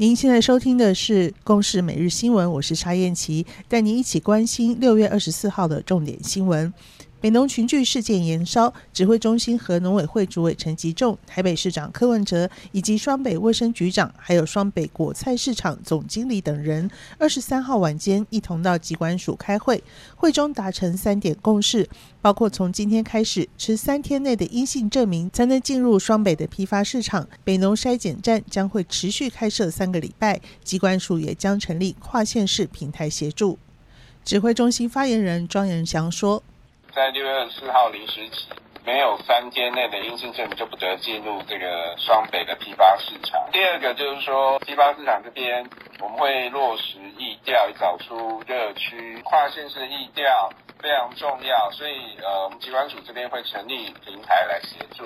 您现在收听的是《公视每日新闻》，我是查燕琪，带您一起关心六月二十四号的重点新闻。北农群聚事件延烧，指挥中心和农委会主委陈吉仲、台北市长柯文哲以及双北卫生局长，还有双北果菜市场总经理等人，二十三号晚间一同到机关署开会，会中达成三点共识，包括从今天开始持三天内的阴性证明才能进入双北的批发市场，北农筛检站将会持续开设三个礼拜，机关署也将成立跨县市平台协助。指挥中心发言人庄人祥说。在六月二十四号零时起，没有三天内的阴性证明就不得进入这个双北的批发市场。第二个就是说，批发市场这边我们会落实疫调，找出热区，跨县市疫调非常重要，所以呃，我们机关组这边会成立平台来协助。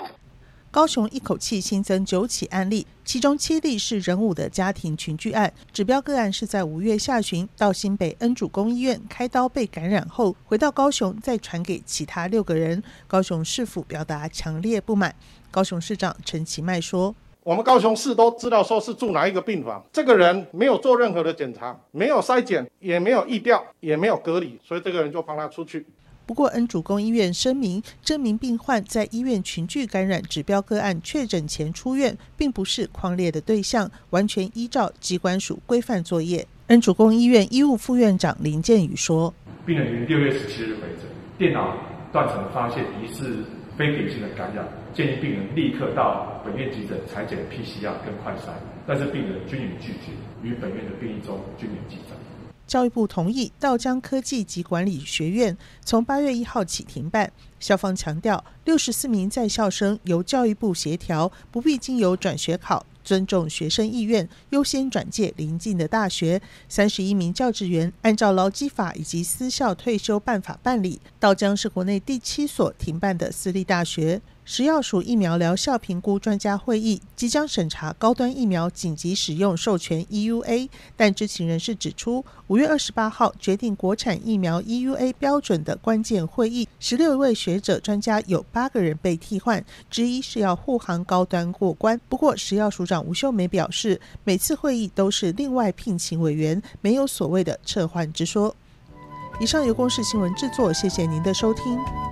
高雄一口气新增九起案例，其中七例是人武的家庭群聚案。指标个案是在五月下旬到新北恩主公医院开刀被感染后，回到高雄再传给其他六个人。高雄市府表达强烈不满。高雄市长陈其迈说：“我们高雄市都知道说是住哪一个病房，这个人没有做任何的检查，没有筛检，也没有疫调，也没有隔离，所以这个人就放他出去。”不过，恩主公医院声明，这名病患在医院群聚感染指标个案确诊前出院，并不是匡列的对象，完全依照机关署规范作业。恩主公医院医务副院长林建宇说：“病人于六月十七日回诊，电脑断层发现疑似非典型的感染，建议病人立刻到本院急诊裁剪 PCR 跟快筛，但是病人均予拒绝，与本院的病例中均免记载。”教育部同意道江科技及管理学院从八月一号起停办。校方强调，六十四名在校生由教育部协调，不必经由转学考，尊重学生意愿，优先转介邻近的大学。三十一名教职员按照劳基法以及私校退休办法办理。道江是国内第七所停办的私立大学。食药署疫苗疗效评估专家会议即将审查高端疫苗紧急使用授权 EUA，但知情人士指出，五月二十八号决定国产疫苗 EUA 标准的关键会议，十六位学者专家有八个人被替换，之一是要护航高端过关。不过，食药署长吴秀梅表示，每次会议都是另外聘请委员，没有所谓的撤换之说。以上由公视新闻制作，谢谢您的收听。